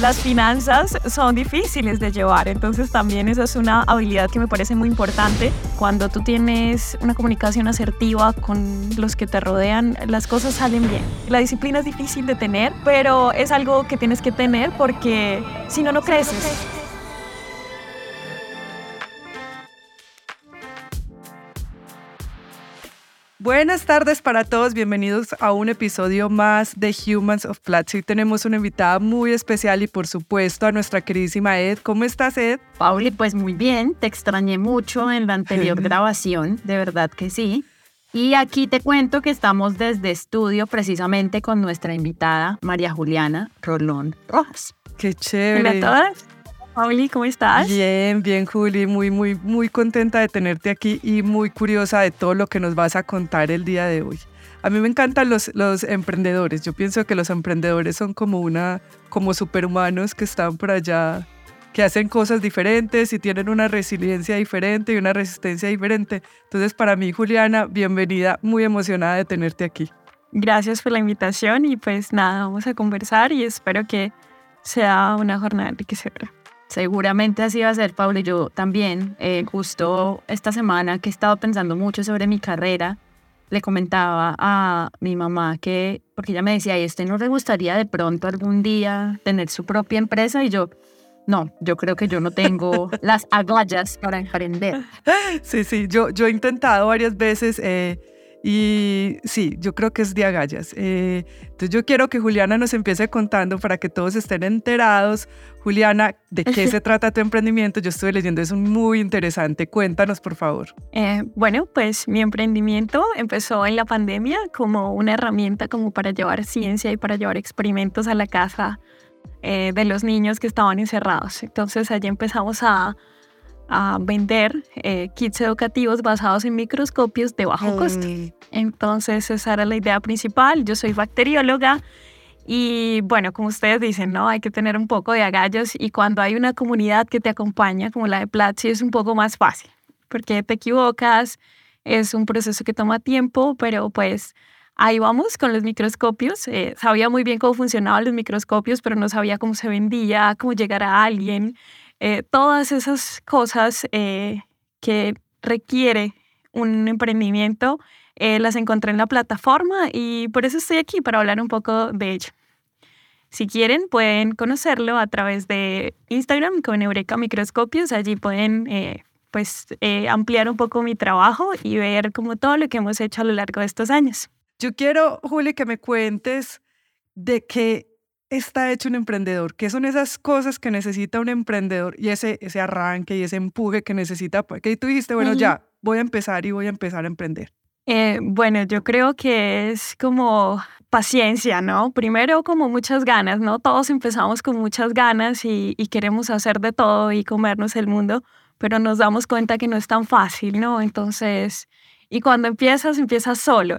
las finanzas son difíciles de llevar, entonces también esa es una habilidad que me parece muy importante. Cuando tú tienes una comunicación asertiva con los que te rodean, las cosas salen bien. La disciplina es difícil de tener, pero es algo que tienes que tener porque si no, no creces. Buenas tardes para todos, bienvenidos a un episodio más de Humans of Platzi. Tenemos una invitada muy especial y por supuesto a nuestra queridísima Ed. ¿Cómo estás, Ed? Pauli, pues muy bien, te extrañé mucho en la anterior grabación, de verdad que sí. Y aquí te cuento que estamos desde estudio precisamente con nuestra invitada María Juliana Rolón Rojas. Qué chévere. Hola a todas. Pauli, ¿cómo estás? Bien, bien, Juli. Muy, muy, muy contenta de tenerte aquí y muy curiosa de todo lo que nos vas a contar el día de hoy. A mí me encantan los, los emprendedores. Yo pienso que los emprendedores son como una, como superhumanos que están por allá, que hacen cosas diferentes y tienen una resiliencia diferente y una resistencia diferente. Entonces, para mí, Juliana, bienvenida, muy emocionada de tenerte aquí. Gracias por la invitación y pues nada, vamos a conversar y espero que sea una jornada enriquecedora. Seguramente así va a ser, Paula. Yo también, eh, justo esta semana que he estado pensando mucho sobre mi carrera, le comentaba a mi mamá que, porque ella me decía, ¿y este no le gustaría de pronto algún día tener su propia empresa? Y yo, no, yo creo que yo no tengo las agallas para emprender. Sí, sí, yo, yo he intentado varias veces. Eh, y sí, yo creo que es de agallas. Eh, entonces yo quiero que Juliana nos empiece contando para que todos estén enterados. Juliana, ¿de qué se trata tu emprendimiento? Yo estuve leyendo, es muy interesante. Cuéntanos, por favor. Eh, bueno, pues mi emprendimiento empezó en la pandemia como una herramienta como para llevar ciencia y para llevar experimentos a la casa eh, de los niños que estaban encerrados. Entonces allí empezamos a a vender eh, kits educativos basados en microscopios de bajo costo. Entonces esa era la idea principal. Yo soy bacterióloga y bueno, como ustedes dicen, ¿no? Hay que tener un poco de agallos y cuando hay una comunidad que te acompaña, como la de Platzi, es un poco más fácil, porque te equivocas, es un proceso que toma tiempo, pero pues ahí vamos con los microscopios. Eh, sabía muy bien cómo funcionaban los microscopios, pero no sabía cómo se vendía, cómo llegar a alguien. Eh, todas esas cosas eh, que requiere un emprendimiento, eh, las encontré en la plataforma y por eso estoy aquí para hablar un poco de ello. Si quieren, pueden conocerlo a través de Instagram con Eureka Microscopios. Allí pueden pues, ampliar un poco mi trabajo y ver como todo lo que hemos hecho a lo largo de estos años. Yo quiero, Juli, que me cuentes de qué está hecho un emprendedor? ¿Qué son esas cosas que necesita un emprendedor y ese, ese arranque y ese empuje que necesita? Pues, que tú dijiste, bueno, ya, voy a empezar y voy a empezar a emprender. Eh, bueno, yo creo que es como paciencia, ¿no? Primero como muchas ganas, ¿no? Todos empezamos con muchas ganas y, y, queremos hacer de todo y comernos el mundo, pero nos damos cuenta que no es tan fácil, ¿no? Entonces, y cuando empiezas, empiezas solo.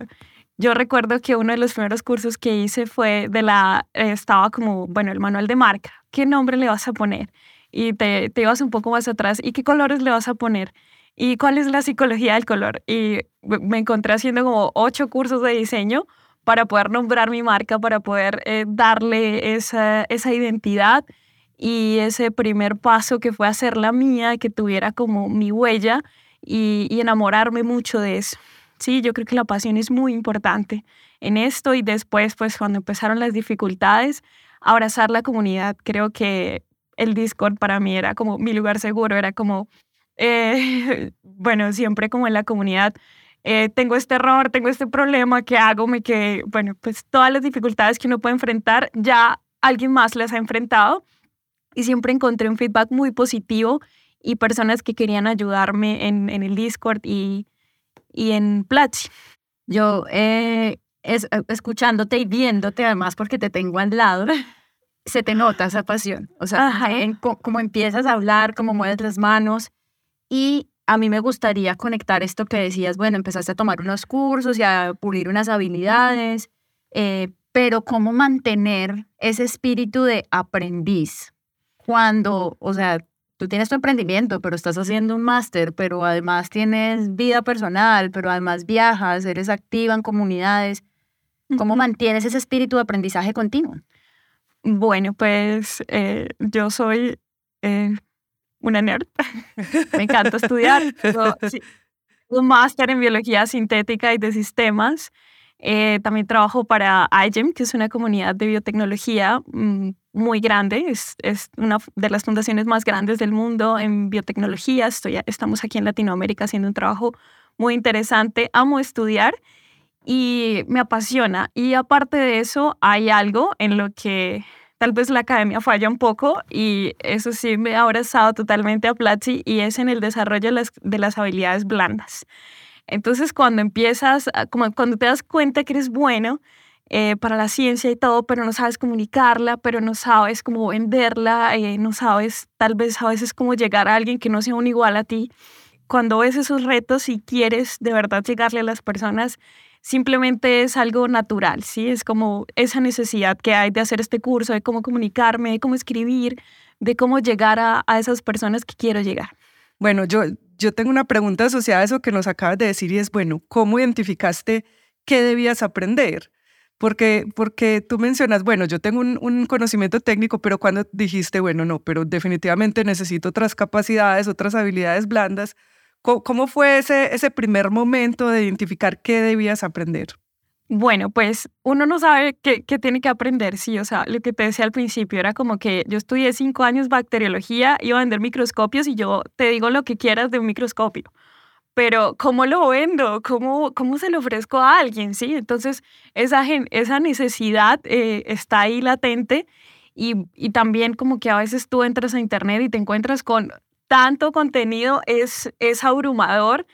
Yo recuerdo que uno de los primeros cursos que hice fue de la, eh, estaba como, bueno, el manual de marca. ¿Qué nombre le vas a poner? Y te, te ibas un poco más atrás. ¿Y qué colores le vas a poner? ¿Y cuál es la psicología del color? Y me encontré haciendo como ocho cursos de diseño para poder nombrar mi marca, para poder eh, darle esa, esa identidad y ese primer paso que fue hacerla mía, que tuviera como mi huella y, y enamorarme mucho de eso. Sí, yo creo que la pasión es muy importante en esto y después, pues cuando empezaron las dificultades, abrazar la comunidad. Creo que el Discord para mí era como mi lugar seguro, era como, eh, bueno, siempre como en la comunidad. Eh, tengo este error, tengo este problema, ¿qué hago? Me que, bueno, pues todas las dificultades que uno puede enfrentar, ya alguien más las ha enfrentado y siempre encontré un feedback muy positivo y personas que querían ayudarme en, en el Discord y, y en Platzi. Yo, eh, es, eh, escuchándote y viéndote, además porque te tengo al lado, se te nota esa pasión. O sea, como empiezas a hablar, cómo mueves las manos. Y a mí me gustaría conectar esto que decías, bueno, empezaste a tomar unos cursos y a pulir unas habilidades, eh, pero cómo mantener ese espíritu de aprendiz cuando, o sea, tú tienes tu emprendimiento, pero estás haciendo un máster, pero además tienes vida personal, pero además viajas, eres activa en comunidades. ¿Cómo mantienes ese espíritu de aprendizaje continuo? Bueno, pues eh, yo soy eh, una nerd. Me encanta estudiar. un máster en biología sintética y de sistemas. Eh, también trabajo para IGEM, que es una comunidad de biotecnología mm, muy grande. Es, es, una de las fundaciones más grandes del mundo en biotecnología. Estoy, estamos aquí en Latinoamérica haciendo un trabajo muy interesante. Amo estudiar y me apasiona. Y aparte de eso, hay algo en lo que tal vez la academia falla un poco y eso sí me ha abrazado totalmente a Platzi y es en el desarrollo de las, de las habilidades blandas. Entonces, cuando empiezas, como cuando te das cuenta que eres bueno eh, para la ciencia y todo, pero no sabes comunicarla, pero no sabes cómo venderla, eh, no sabes tal vez a veces cómo llegar a alguien que no sea un igual a ti, cuando ves esos retos y quieres de verdad llegarle a las personas, simplemente es algo natural, ¿sí? Es como esa necesidad que hay de hacer este curso, de cómo comunicarme, de cómo escribir, de cómo llegar a, esas personas que quiero llegar. Bueno, yo, yo tengo una pregunta asociada a eso que nos acabas de decir y es, bueno, ¿cómo identificaste qué debías aprender? Porque, porque tú mencionas, bueno, yo tengo un, un, conocimiento técnico, pero cuando dijiste, bueno, no, pero definitivamente necesito otras capacidades, otras habilidades blandas, ¿Cómo fue ese, ese primer momento de identificar qué debías aprender? Bueno, pues uno no sabe qué, qué, tiene que aprender, sí, o sea, lo que te decía al principio era como que yo estudié cinco años bacteriología, iba a vender microscopios y yo te digo lo que quieras de un microscopio, pero ¿cómo lo vendo? ¿Cómo, cómo se lo ofrezco a alguien? Sí, entonces esa, esa necesidad eh, está ahí latente y, y también como que a veces tú entras a internet y te encuentras con tanto contenido es, es abrumador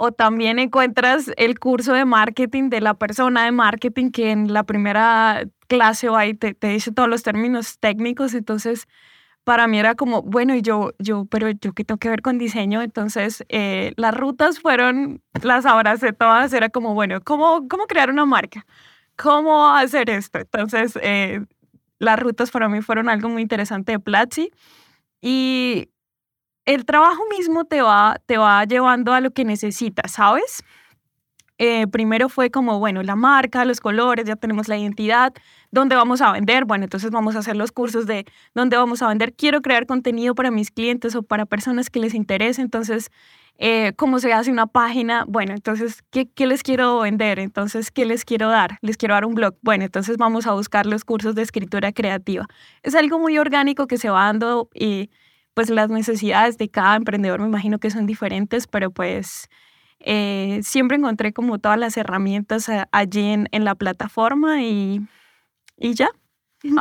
o también encuentras el curso de marketing de la persona de marketing que en la primera clase va y te, te dice todos los términos técnicos, entonces para mí era como, bueno, y yo, yo, pero yo qué tengo que ver con diseño, entonces eh, las rutas fueron, las abracé todas, era como, bueno, ¿cómo, cómo crear una marca? ¿Cómo hacer esto? Entonces, eh, las rutas para mí fueron algo muy interesante de Platzi. Y el trabajo mismo te va, te va llevando a lo que necesitas, ¿sabes? Eh, primero fue como, bueno, la marca, los colores, ya tenemos la identidad, dónde vamos a vender, bueno, entonces vamos a hacer los cursos de dónde vamos a vender, quiero crear contenido para mis clientes o para personas que les interese, entonces, eh, ¿cómo se hace una página? Bueno, entonces, ¿qué, ¿qué les quiero vender? Entonces, ¿qué les quiero dar? Les quiero dar un blog, bueno, entonces vamos a buscar los cursos de escritura creativa. Es algo muy orgánico que se va dando y pues las necesidades de cada emprendedor me imagino que son diferentes, pero pues eh, siempre encontré como todas las herramientas allí en, en la plataforma y, y ya.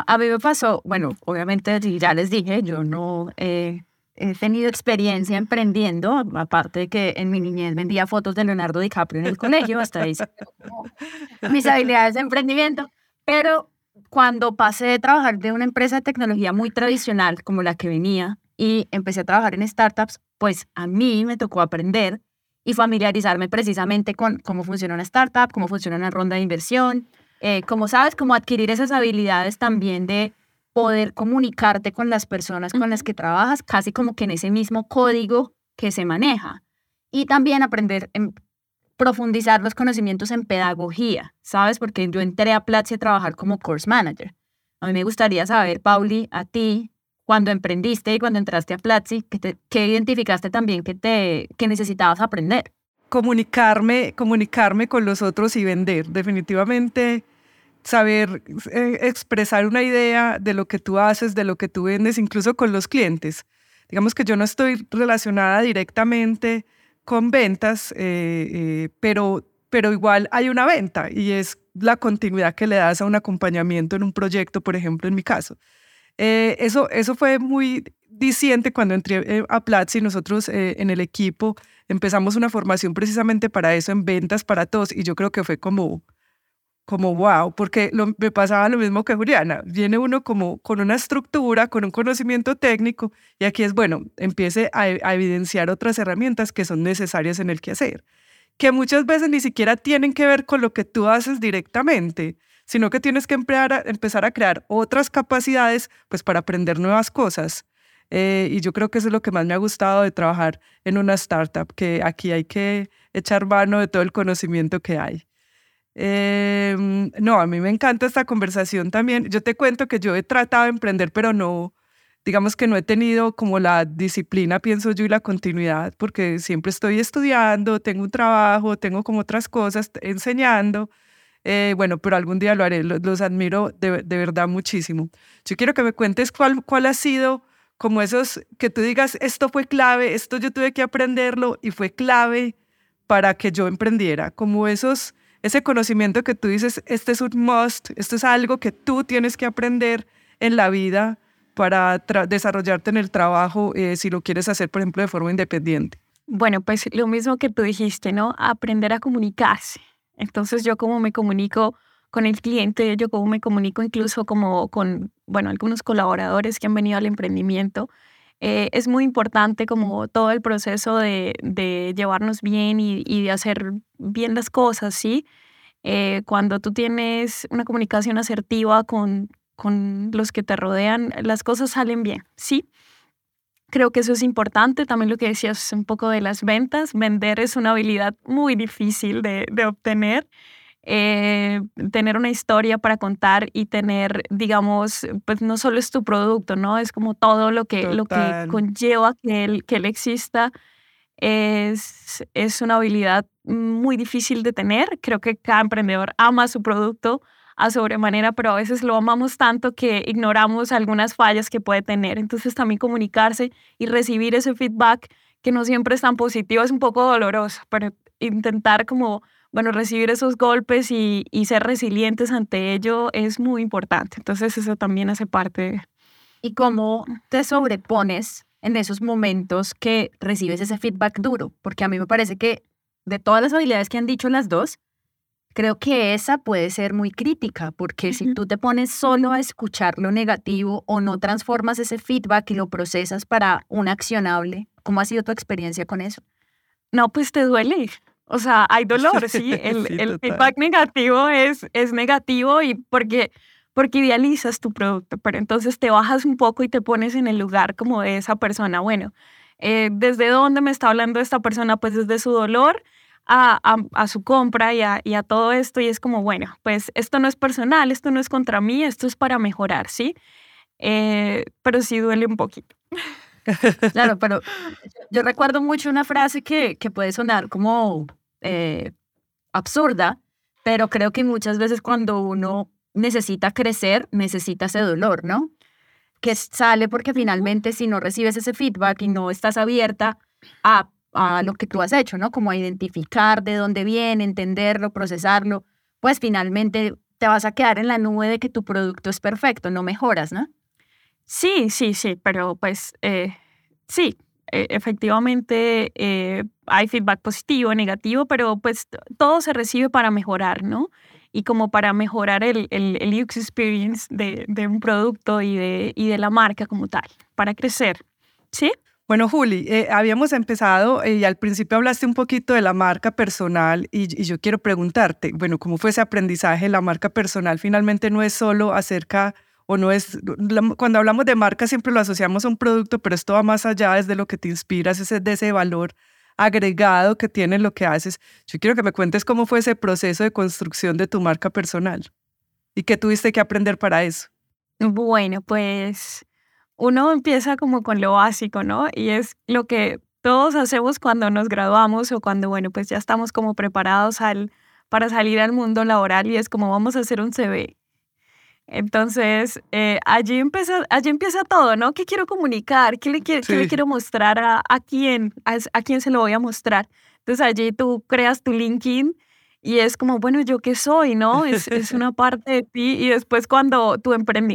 A mí me pasó, bueno, obviamente ya les dije, yo no he tenido experiencia emprendiendo, aparte de que en mi niñez vendía fotos de Leonardo DiCaprio en el colegio, hasta ahí mis habilidades de emprendimiento, pero cuando pasé de trabajar de una empresa de tecnología muy tradicional como la que venía y empecé a trabajar en startups, pues a mí me tocó aprender y familiarizarme precisamente con cómo funciona una startup, cómo funciona una ronda de inversión, eh, como sabes, cómo adquirir esas habilidades también de poder comunicarte con las personas con las que trabajas, casi como que en ese mismo código que se maneja. Y también aprender, en, profundizar los conocimientos en pedagogía, ¿sabes? Porque yo entré a Platzi a trabajar como course manager. A mí me gustaría saber, Pauli, a ti, cuando emprendiste y cuando entraste a Platzi, ¿qué, identificaste también que, te, que necesitabas aprender? Comunicarme, comunicarme con los otros y vender. Definitivamente saber eh, expresar una idea de lo que tú haces, de lo que tú vendes, incluso con los clientes. Digamos que yo no estoy relacionada directamente con ventas, eh, eh, pero, pero igual hay una venta y es la continuidad que le das a un acompañamiento en un proyecto, por ejemplo, en mi caso. Eh, eso, eso fue muy diciente cuando entré eh, a Platzi. Nosotros eh, en el equipo empezamos una formación precisamente para eso, en ventas para todos. Y yo creo que fue como, como wow, porque me pasaba lo mismo que Juliana. Viene uno como con una estructura, con un conocimiento técnico, y aquí es, bueno, empiece a evidenciar otras herramientas que son necesarias en el quehacer, que muchas veces ni siquiera tienen que ver con lo que tú haces directamente, sino que tienes que empezar a crear otras capacidades pues para aprender nuevas cosas. Eh, y yo creo que eso es lo que más me ha gustado de trabajar en una startup, que aquí hay que echar mano de todo el conocimiento que hay. Em, no, a mí me encanta esta conversación también. Yo te cuento que yo he tratado de emprender, pero no, digamos que no he tenido como la disciplina, pienso yo, y la continuidad, porque siempre estoy estudiando, tengo un trabajo, tengo como otras cosas, enseñando. Eh, bueno, pero algún día lo haré, los, admiro de, de, verdad muchísimo. Yo quiero que me cuentes cuál, cuál ha sido como esos, que tú digas, esto fue clave, esto yo tuve que aprenderlo y fue clave para que yo emprendiera, como esos, ese conocimiento que tú dices, este es un must, esto es algo que tú tienes que aprender en la vida para desarrollarte en el trabajo eh, si lo quieres hacer, por ejemplo, de forma independiente? Bueno, pues lo mismo que tú dijiste, ¿no? Aprender a comunicarse. Entonces yo como me comunico con el cliente, yo como me comunico incluso como con, bueno, algunos colaboradores que han venido al emprendimiento. Eh, es muy importante como todo el proceso de, de llevarnos bien y, y, de hacer bien las cosas, ¿sí? Eh, cuando tú tienes una comunicación asertiva con, con los que te rodean, las cosas salen bien, ¿sí? Creo que eso es importante. También lo que decías un poco de las ventas. Vender es una habilidad muy difícil de, de obtener. Eh, tener una historia para contar y tener, digamos, pues no solo es tu producto, ¿no? Es como todo lo que, lo que conlleva que él, que él exista. Es, es una habilidad muy difícil de tener. Creo que cada emprendedor ama su producto, a sobremanera, pero a veces lo amamos tanto que ignoramos algunas fallas que puede tener. Entonces también comunicarse y recibir ese feedback que no siempre es tan positivo es un poco doloroso, pero intentar como, bueno, recibir esos golpes y, y ser resilientes ante ello es muy importante. Entonces eso también hace parte. ¿Y cómo te sobrepones en esos momentos que recibes ese feedback duro? Porque a mí me parece que de todas las habilidades que han dicho las dos, creo que esa puede ser muy crítica, porque si tú te pones solo a escuchar lo negativo o no transformas ese feedback y lo procesas para un accionable, ¿cómo ha sido tu experiencia con eso? No, pues te duele. O sea, hay dolor, sí. El, feedback negativo es, es negativo y porque, porque idealizas tu producto, pero entonces te bajas un poco y te pones en el lugar como de esa persona. Bueno, eh, ¿desde dónde me está hablando esta persona? Pues desde su dolor a, su compra y a, todo esto y es como, bueno, pues esto no es personal, esto no es contra mí, esto es para mejorar, ¿sí? Eh, pero sí duele un poquito. Claro, pero yo recuerdo mucho una frase que, que puede sonar como eh, absurda, pero creo que muchas veces cuando uno necesita crecer, necesita ese dolor, ¿no? Que sale porque finalmente si no recibes ese feedback y no estás abierta a a lo que tú has hecho, ¿no? Como a identificar de dónde viene, entenderlo, procesarlo, pues finalmente te vas a quedar en la nube de que tu producto es perfecto, no mejoras, ¿no? Sí, sí, sí, pero pues eh, sí, e, efectivamente eh, hay feedback positivo, negativo, pero pues todo se recibe para mejorar, ¿no? Y como para mejorar el, el, el UX experience de, de, un producto y de, y de la marca como tal, para crecer, ¿sí? Bueno, Juli, eh, habíamos empezado eh, y al principio hablaste un poquito de la marca personal y, yo quiero preguntarte, bueno, ¿cómo fue ese aprendizaje? La marca personal finalmente no es solo acerca o no es, cuando hablamos de marca siempre lo asociamos a un producto, pero esto va más allá, es de lo que te inspiras, es de ese valor agregado que tiene lo que haces. Yo quiero que me cuentes cómo fue ese proceso de construcción de tu marca personal y qué tuviste que aprender para eso. Bueno, pues uno empieza como con lo básico, ¿no? Y es lo que todos hacemos cuando nos graduamos o cuando, bueno, pues ya estamos como preparados al, para salir al mundo laboral y es como vamos a hacer un CV. Entonces, eh, allí, empieza, allí empieza todo, ¿no? ¿Qué quiero comunicar? ¿Qué le, qué le quiero mostrar a, a quién? A, a, quién se lo voy a mostrar? Entonces, allí tú creas tu LinkedIn y es como, bueno, ¿yo qué soy? ¿No? Es, es una parte de ti. Y después cuando tú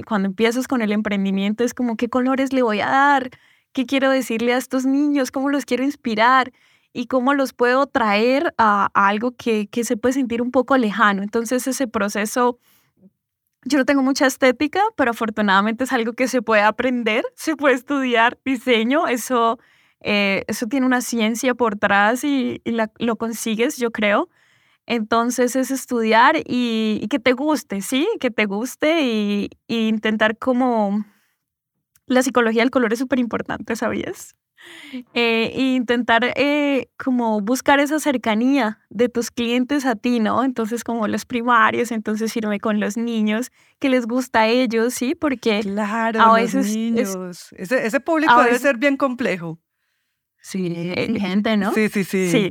cuando empiezas con el emprendimiento, es como, ¿qué colores le voy a dar? ¿Qué quiero decirle a estos niños? ¿Cómo los quiero inspirar? ¿Y cómo los puedo traer a, algo que, que se puede sentir un poco lejano? Entonces ese proceso... Yo no tengo mucha estética, pero afortunadamente es algo que se puede aprender, se puede estudiar diseño, eso, eh, eso tiene una ciencia por atrás y, y la, lo consigues, yo creo. Entonces es estudiar y, que te guste, ¿sí? Que te guste y, intentar como... La psicología del color es súper importante, ¿sabías? eh, e intentar eh, como buscar esa cercanía de tus clientes a ti, ¿no? Entonces como los primarios, entonces irme con los niños, que les gusta a ellos, ¿sí? Porque claro, a veces los niños. ese, ese, público debe ser bien complejo. Sí, exigente, ¿no? Sí, sí, sí. Sí.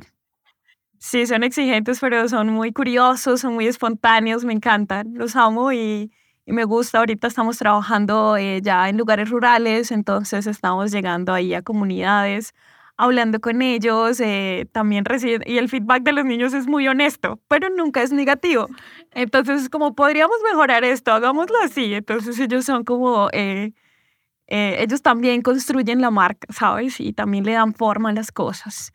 Sí, son exigentes, pero son muy curiosos, son muy espontáneos, me encantan, los amo y, y me gusta. Ahorita estamos trabajando eh, ya en lugares rurales, entonces estamos llegando ahí a comunidades, hablando con ellos, eh, también reciben, y el feedback de los niños es muy honesto, pero nunca es negativo. Entonces, como podríamos mejorar esto, hagámoslo así. Entonces ellos son como, eh, ellos también construyen la marca, ¿sabes? Y también le dan forma a las cosas.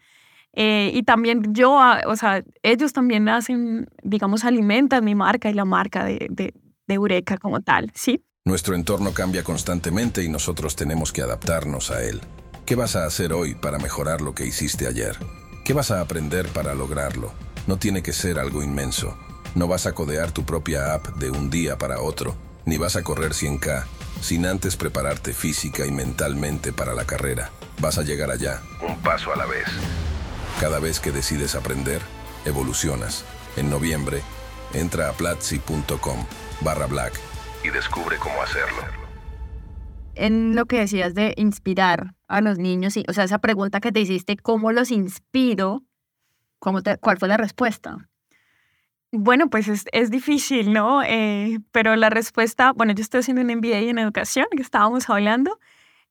Eh, y también yo, ah, o sea, ellos también hacen, digamos, alimentan mi marca y la marca de, de, de Eureka como tal, ¿sí? Nuestro entorno cambia constantemente y nosotros tenemos que adaptarnos a él. ¿Qué vas a hacer hoy para mejorar lo que hiciste ayer? ¿Qué vas a aprender para lograrlo? No tiene que ser algo inmenso. No vas a codear tu propia app de un día para otro, ni vas a correr 100k sin antes prepararte física y mentalmente para la carrera. Vas a llegar allá, un paso a la vez. Cada vez que decides aprender, evolucionas. En noviembre, entra a platzi.com barra black y descubre cómo hacerlo. En lo que decías de inspirar a los niños, o sea, esa pregunta que te hiciste, ¿cómo los inspiro? ¿Cómo te, ¿Cuál fue la respuesta? Bueno, pues es, es difícil, ¿no? Eh, pero la respuesta, bueno, yo estoy haciendo un MBA en educación, que estábamos hablando,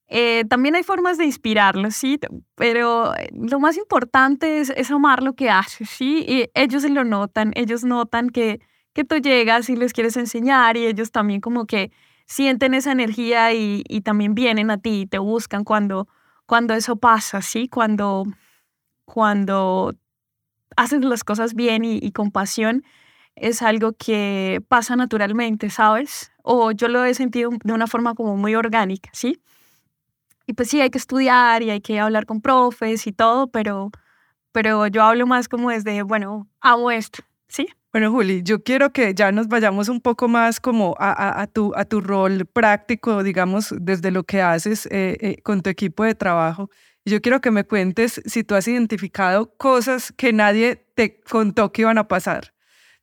eh, también hay formas de inspirarlos, sí, pero eh, lo más importante es, es, amar lo que haces, sí, y ellos lo notan, ellos notan que, que tú llegas y les quieres enseñar y ellos también como que sienten esa energía y, y también vienen a ti y te buscan cuando, cuando eso pasa, sí, cuando, cuando haces las cosas bien y, y con pasión, es algo que pasa naturalmente, ¿sabes? O yo lo he sentido de una forma como muy orgánica, ¿sí? Y pues sí, hay que estudiar y hay que hablar con profes y todo, pero, pero yo hablo más como desde, bueno, amo esto, ¿sí? Bueno, Juli, yo quiero que ya nos vayamos un poco más como a, a, tu, a tu rol práctico, digamos, desde lo que haces eh, eh, con tu equipo de trabajo. Yo quiero que me cuentes si tú has identificado cosas que nadie te contó que iban a pasar.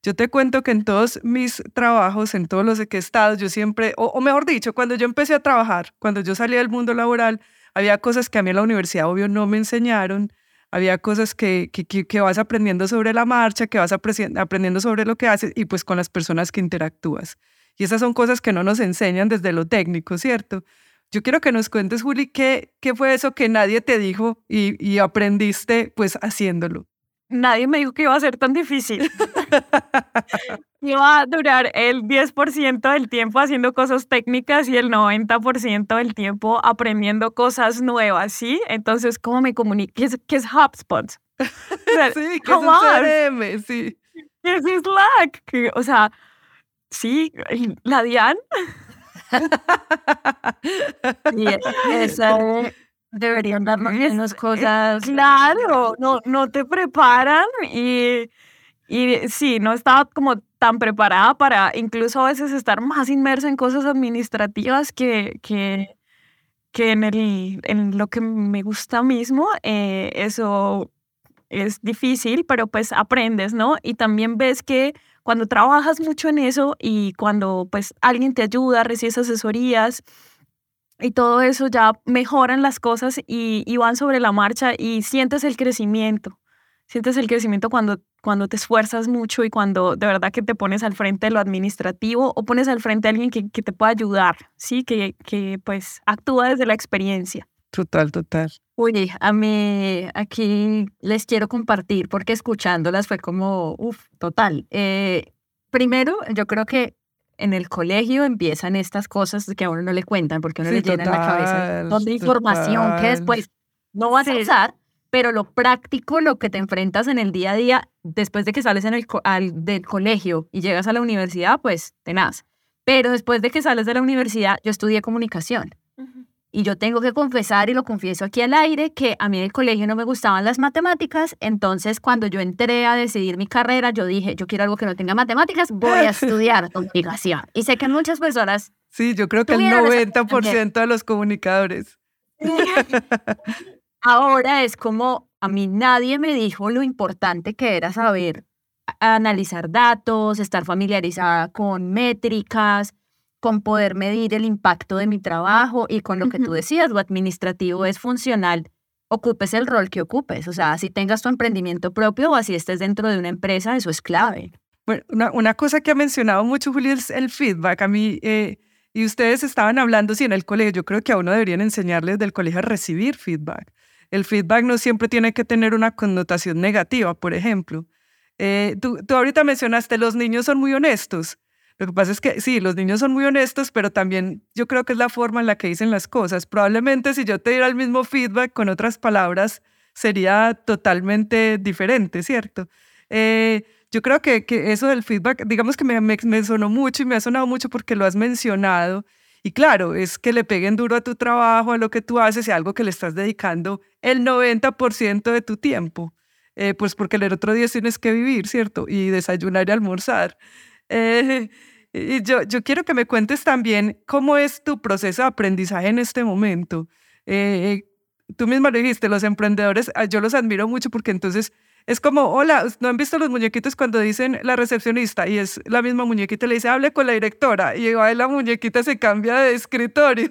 Yo te cuento que en todos mis trabajos, en todos los que he estado, yo siempre, o, mejor dicho, cuando yo empecé a trabajar, cuando yo salí del mundo laboral, había cosas que a mí en la universidad, obvio, no me enseñaron. Había cosas que, que, que vas aprendiendo sobre la marcha, que vas aprendiendo sobre lo que haces y pues con las personas que interactúas. Y esas son cosas que no nos enseñan desde lo técnico, ¿cierto? Yo quiero que nos cuentes, Juli, qué, qué fue eso que nadie te dijo y, y aprendiste pues haciéndolo nadie me dijo que iba a ser tan difícil. iba a durar el 10% del tiempo haciendo cosas técnicas y el 90% del tiempo aprendiendo cosas nuevas, ¿sí? Entonces, ¿cómo me comunico? ¿Qué es, qué es HubSpot? sí, ¿qué es CRM? Sí. ¿Qué es Slack? O sea, sí, la DIAN. y esa Deberían darnos menos cosas. Claro, no, no te preparan y, y sí, no estaba como tan preparada para incluso a veces estar más inmersa en cosas administrativas que, que, que en, el, en lo que me gusta mismo. Eh, eso es difícil, pero pues aprendes, ¿no? Y también ves que cuando trabajas mucho en eso y cuando pues alguien te ayuda, recibes asesorías, y todo eso ya mejoran las cosas y, van sobre la marcha y sientes el crecimiento. Sientes el crecimiento cuando, cuando te esfuerzas mucho y cuando de verdad que te pones al frente de lo administrativo o pones al frente a alguien que, que te pueda ayudar, ¿sí? Que, que pues actúa desde la experiencia. Total, total. Oye, a mí aquí les quiero compartir porque escuchándolas fue como, uff, total. Eh, primero, yo creo que en el colegio empiezan estas cosas que a uno no le cuentan porque a uno le llena la cabeza de información que después no vas a usar, pero lo práctico, lo que te enfrentas en el día a día, después de que sales en el al, del colegio y llegas a la universidad, pues tenaz. Pero después de que sales de la universidad, yo estudié comunicación. Y yo tengo que confesar, y lo confieso aquí al aire, que a mí en el colegio no me gustaban las matemáticas. Entonces, cuando yo entré a decidir mi carrera, yo dije, yo quiero algo que no tenga matemáticas, voy a estudiar comunicación. Y sé que muchas personas... Sí, yo creo que el 90% de los comunicadores. ahora es como a mí nadie me dijo lo importante que era saber analizar datos, estar familiarizada con métricas, con poder medir el impacto de mi trabajo y con lo que tú decías, lo administrativo es funcional, ocupes el rol que ocupes, o sea, si tengas tu emprendimiento propio o así estés dentro de una empresa, eso es clave. Bueno, una, cosa que ha mencionado mucho Juli es el feedback. A mí, eh, y ustedes estaban hablando, sí, en el colegio, yo creo que a uno deberían enseñarles del colegio a recibir feedback. El feedback no siempre tiene que tener una connotación negativa, por ejemplo. Eh, tú, tú ahorita mencionaste, los niños son muy honestos. Lo que pasa es que sí, los niños son muy honestos, pero también yo creo que es la forma en la que dicen las cosas. Probablemente si yo te diera el mismo feedback con otras palabras, sería totalmente diferente, ¿cierto? Eh, yo creo que, que, eso del feedback, digamos que me, me, sonó mucho y me ha sonado mucho porque lo has mencionado. Y claro, es que le peguen duro a tu trabajo, a lo que tú haces y a algo que le estás dedicando el 90% de tu tiempo. Eh, pues porque el otro día tienes que vivir, ¿cierto? Y desayunar y almorzar. Eh, yo, yo quiero que me cuentes también cómo es tu proceso de aprendizaje en este momento. Eh, tú misma lo dijiste, los emprendedores, ah, yo los admiro mucho porque entonces es como, hola, ¿no han visto los muñequitos cuando dicen la recepcionista? Y es la misma muñequita, le dice, hable con la directora. Y ahí la muñequita se cambia de escritorio.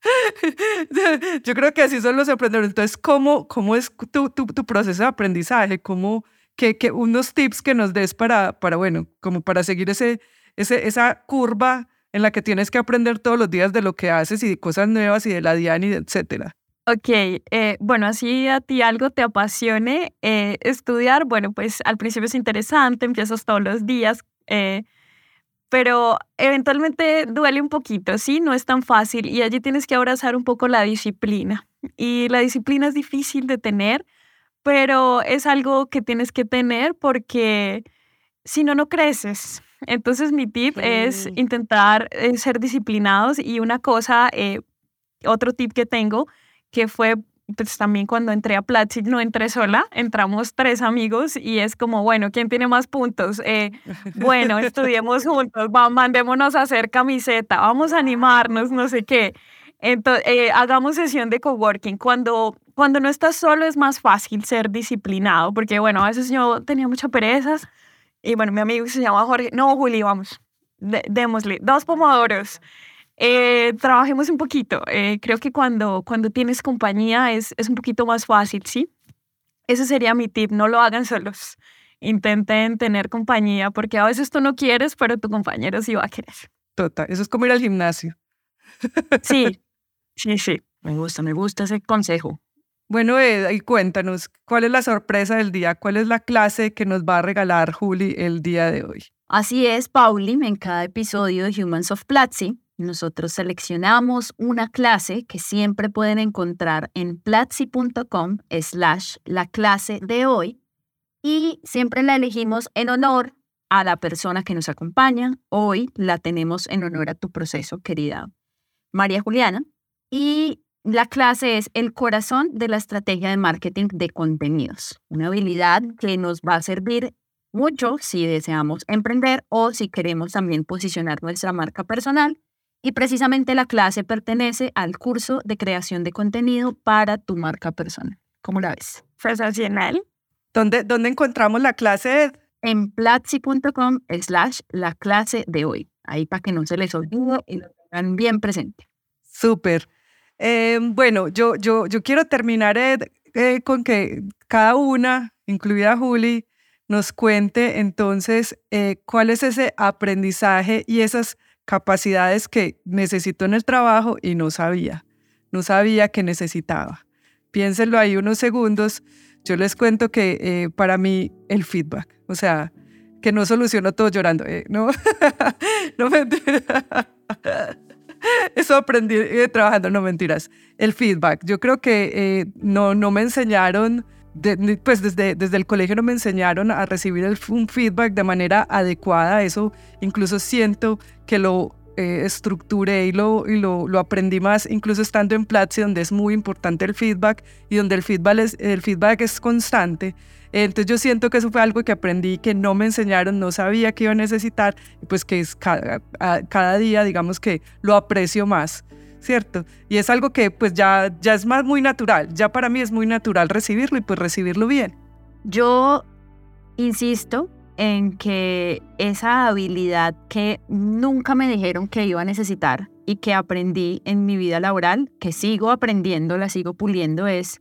Yo creo que así son los emprendedores. Entonces, ¿cómo, cómo es tu, proceso de aprendizaje? ¿Cómo, que, que, unos tips que nos des para, para, bueno, como para seguir ese, ese, esa curva en la que tienes que aprender todos los días de lo que haces y de cosas nuevas y de la Diani, etcétera. Ok, eh, bueno, así a ti algo te apasione eh, estudiar, bueno, pues al principio es interesante, empiezas todos los días, eh, pero eventualmente duele un poquito, ¿sí? No es tan fácil y allí tienes que abrazar un poco la disciplina. Y la disciplina es difícil de tener, pero es algo que tienes que tener porque si no, no creces. Entonces mi tip es intentar ser disciplinados y una cosa, otro tip que tengo, que fue pues también cuando entré a Platzi no entré sola, entramos tres amigos y es como, bueno, ¿quién tiene más puntos? Eh, bueno, estudiemos juntos, vamos, mandémonos a hacer camiseta, vamos a animarnos, no sé qué. Entonces, hagamos sesión de coworking. Cuando cuando no estás solo es más fácil ser disciplinado, porque bueno, a veces yo tenía mucha perezas y bueno, mi amigo se llama Jorge, no, Juli, vamos, démosle, dos pomodoros. Eh, trabajemos un poquito. Eh, creo que cuando, cuando tienes compañía es, es un poquito más fácil, ¿sí? Ese sería mi tip, no lo hagan solos. Intenten tener compañía, porque a veces tú no quieres, pero tu compañero sí va a querer. Total, eso es como ir al gimnasio. Sí, sí, sí. Me gusta, me gusta ese consejo. Bueno, Ed, y cuéntanos, ¿cuál es la sorpresa del día? ¿Cuál es la clase que nos va a regalar Juli el día de hoy? Así es, Pauli, en cada episodio de Humans of Platzi, nosotros seleccionamos una clase que siempre pueden encontrar en platzi.com slash la clase de hoy y siempre la elegimos en honor a la persona que nos acompaña. Hoy la tenemos en honor a tu proceso, querida María Juliana. Y la clase es el corazón de la estrategia de marketing de contenidos, una habilidad que nos va a servir mucho si deseamos emprender o si queremos también posicionar nuestra marca personal. Y precisamente la clase pertenece al curso de creación de contenido para tu marca personal. ¿Cómo la ves? Sensacional. ¿Dónde, ¿Dónde encontramos la clase? En platzi.com slash la clase de hoy. Ahí para que no se les olvide y lo tengan bien presente. Súper. Eh, bueno, yo, yo, yo quiero terminar eh, con que cada una, incluida Juli, nos cuente entonces eh, cuál es ese aprendizaje y esas capacidades que necesito en el trabajo y no sabía, no sabía que necesitaba. Piénsenlo ahí unos segundos. Yo les cuento que para mí el feedback, o sea, que no soluciono todo llorando, ¿no? no me Eso aprendí eh, trabajando, no mentiras. El feedback. Yo creo que eh, no, no me enseñaron, pues desde, desde el colegio no me enseñaron a recibir un feedback de manera adecuada. Eso incluso siento que lo eh, estructuré y, lo, y lo, lo, aprendí más, incluso estando en Platzi, donde es muy importante el feedback y donde el feedback es, el feedback es constante. Entonces yo siento que eso fue algo que aprendí, que no me enseñaron, no sabía que iba a necesitar, pues que cada, cada día, digamos que lo aprecio más. ¿Cierto? Y es algo que pues ya, ya es más muy natural, ya para mí es muy natural recibirlo y pues recibirlo bien. Yo insisto en que esa habilidad que nunca me dijeron que iba a necesitar y que aprendí en mi vida laboral, que sigo aprendiendo, la sigo puliendo, es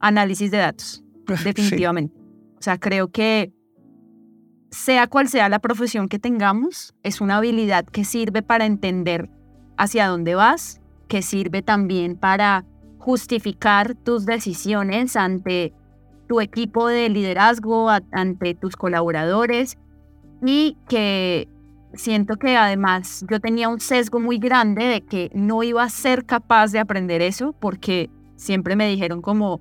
análisis de datos, definitivamente. O sea, creo que sea cual sea la profesión que tengamos, es una habilidad que sirve para entender hacia dónde vas, que sirve también para justificar tus decisiones ante tu equipo de liderazgo, ante tus colaboradores y que siento que además yo tenía un sesgo muy grande de que no iba a ser capaz de aprender eso porque siempre me dijeron como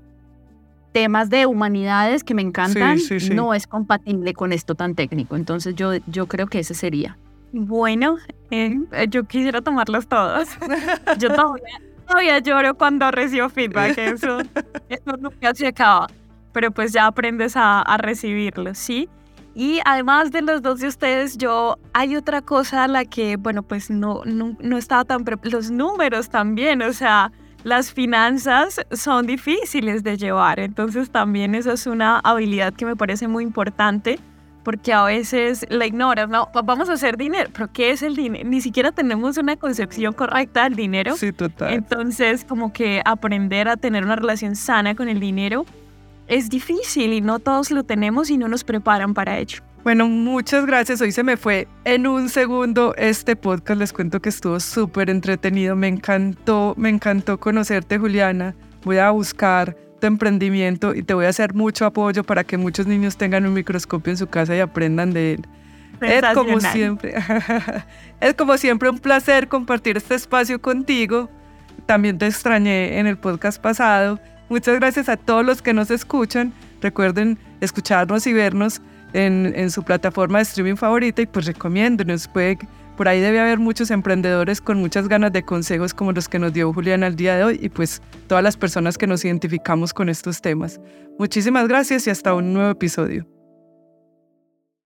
temas de humanidades que me encantan no es compatible con esto tan técnico. Entonces yo, yo creo que ese sería. Bueno, eh, yo quisiera tomarlos todos. yo todavía, lloro cuando recibo feedback. Eso, eso nunca se acaba. Pero pues ya aprendes a, a recibirlo, ¿sí? Y además de los dos de ustedes, yo hay otra cosa a la que, bueno, pues no, no, no estaba tan... Los números también, o sea, las finanzas son difíciles de llevar, entonces también eso es una habilidad que me parece muy importante porque a veces la ignoras, no, vamos a hacer dinero, pero ¿qué es el dinero? Ni siquiera tenemos una concepción correcta del dinero. Sí, total. Entonces, como que aprender a tener una relación sana con el dinero es difícil y no todos lo tenemos y no nos preparan para ello. Bueno, muchas gracias. Hoy se me fue en un segundo este podcast. Les cuento que estuvo súper entretenido. Me encantó, me encantó conocerte, Juliana. Voy a buscar tu emprendimiento y te voy a hacer mucho apoyo para que muchos niños tengan un microscopio en su casa y aprendan de él. Es como siempre, es como siempre un placer compartir este espacio contigo. También te extrañé en el podcast pasado. Muchas gracias a todos los que nos escuchan. Recuerden escucharnos y vernos en, su plataforma de streaming favorita y pues recomiéndonos. Puede, por ahí debe haber muchos emprendedores con muchas ganas de consejos como los que nos dio Julián al día de hoy y pues todas las personas que nos identificamos con estos temas. Muchísimas gracias y hasta un nuevo episodio.